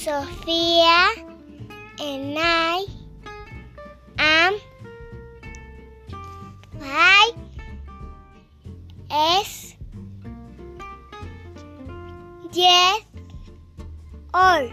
Sophia and I am Y S yes old.